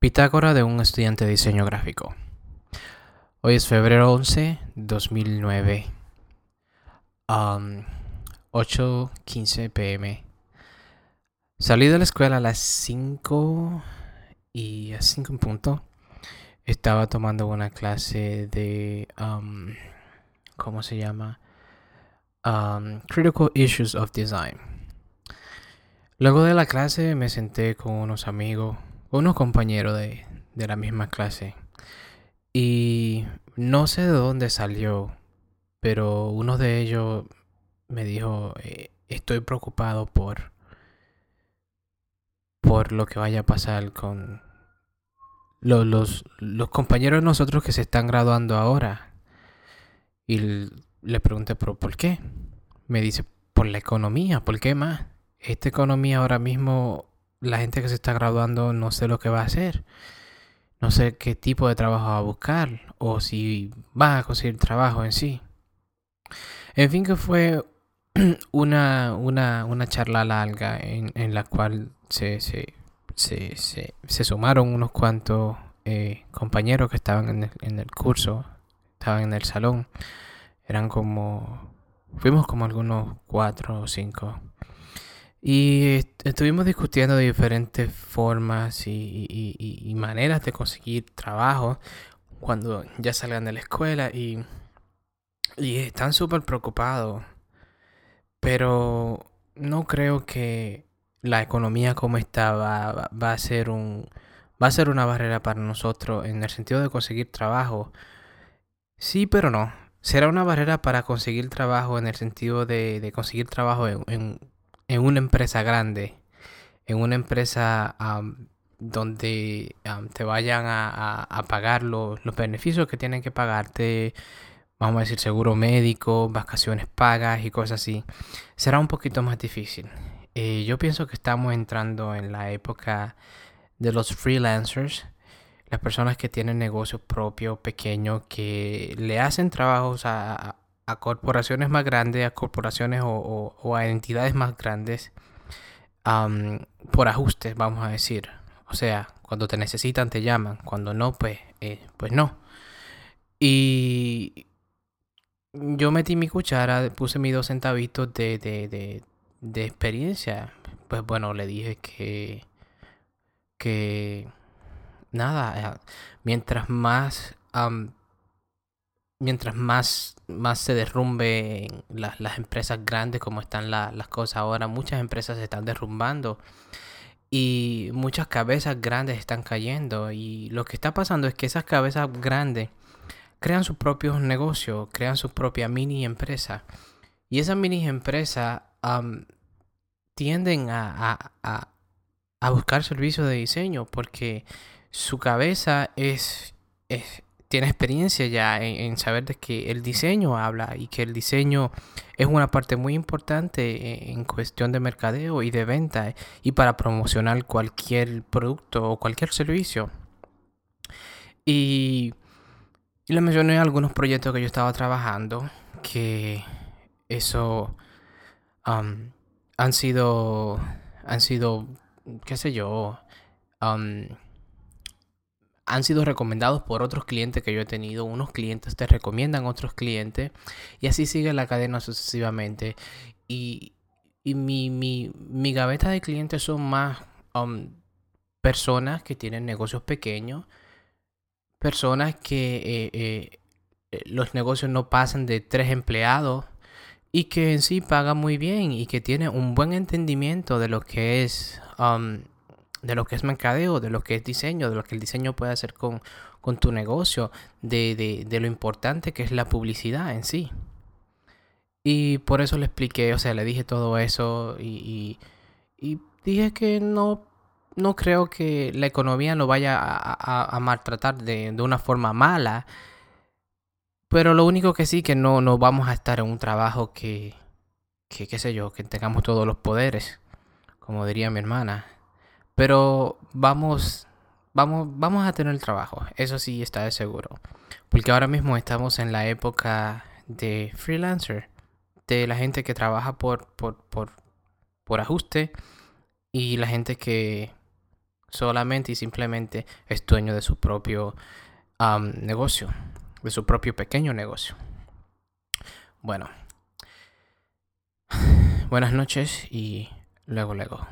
Pitágora de un estudiante de diseño gráfico. Hoy es febrero 11, 2009. Um, 8.15 pm. Salí de la escuela a las 5 y a 5 en punto. Estaba tomando una clase de... ¿Cómo se llama? Critical Issues of Design. Luego de la clase me senté con unos amigos, unos compañeros de, de la misma clase. Y no sé de dónde salió, pero uno de ellos me dijo, eh, estoy preocupado por, por lo que vaya a pasar con los, los, compañeros de nosotros que se están graduando ahora. Y le pregunté, ¿pero por qué? Me dice, por la economía, ¿por qué más? Esta economía ahora mismo, la gente que se está graduando no sé lo que va a hacer. No sé qué tipo de trabajo va a buscar o si va a conseguir trabajo en sí. En fin, que fue una, una, una charla larga en, en la cual se, se, se, se, sumaron unos cuantos eh, compañeros que estaban en el, en el curso, estaban en el salón. Eran como, fuimos como algunos cuatro o cinco. Y estuvimos discutiendo diferentes formas y, maneras de conseguir trabajo cuando ya salgan de la escuela y, están súper preocupados. Pero no creo que la economía como está va, a ser un va a ser una barrera para nosotros en el sentido de conseguir trabajo. Sí, pero no. Será una barrera para conseguir trabajo en el sentido de, de conseguir trabajo en una empresa grande, en una empresa donde te vayan a, pagar los, beneficios que tienen que pagarte, vamos a decir seguro médico, vacaciones pagas y cosas así, será un poquito más difícil. Eh, yo pienso que estamos entrando en la época de los freelancers, las personas que tienen negocios propios, pequeños, que le hacen trabajos a, a corporaciones más grandes, a corporaciones o, a entidades más grandes por ajustes, vamos a decir. O sea, cuando te necesitan te llaman, cuando no, pues, eh, pues no. Y yo metí mi cuchara, puse mis dos centavitos de, de, de, experiencia. Pues bueno, le dije que, que nada, eh, mientras más mientras más, más se derrumbe las empresas grandes como están las cosas ahora, muchas empresas se están derrumbando y muchas cabezas grandes están cayendo. Y lo que está pasando es que esas cabezas grandes crean sus propios negocios, crean su propia mini empresa y esas mini empresas tienden a, a, a, buscar servicios de diseño porque su cabeza es, es tiene experiencia ya en, saber de que el diseño habla y que el diseño es una parte muy importante en cuestión de mercadeo y de venta y para promocionar cualquier producto o cualquier servicio. Y, y le mencioné algunos proyectos que yo estaba trabajando que eso han sido, han sido, qué sé yo, han sido recomendados por otros clientes que yo he tenido. Unos clientes te recomiendan otros clientes. Y así sigue la cadena sucesivamente. Y, y mi, mi, mi, gaveta de clientes son más um, personas que tienen negocios pequeños. Personas que eh, eh, eh, los negocios no pasan de tres empleados. Y que en sí pagan muy bien. Y que tienen un buen entendimiento de lo que es... Um, de lo que es mercadeo, de lo que es diseño, de lo que el diseño puede hacer con, tu negocio, de, lo importante que es la publicidad en sí. Y por eso le expliqué, o sea, le dije todo eso y, dije que no, no creo que la economía lo vaya a, maltratar de, de, una forma mala. Pero lo único que sí, que no, no vamos a estar en un trabajo que, que, qué sé yo, que tengamos todos los poderes, como diría mi hermana. Pero vamos, vamos, vamos a tener el trabajo, eso sí está de seguro. Porque ahora mismo estamos en la época de freelancer, de la gente que trabaja por, por, por, por ajuste y la gente que solamente y simplemente es dueño de su propio negocio, de su propio pequeño negocio. Bueno, buenas noches y luego, luego.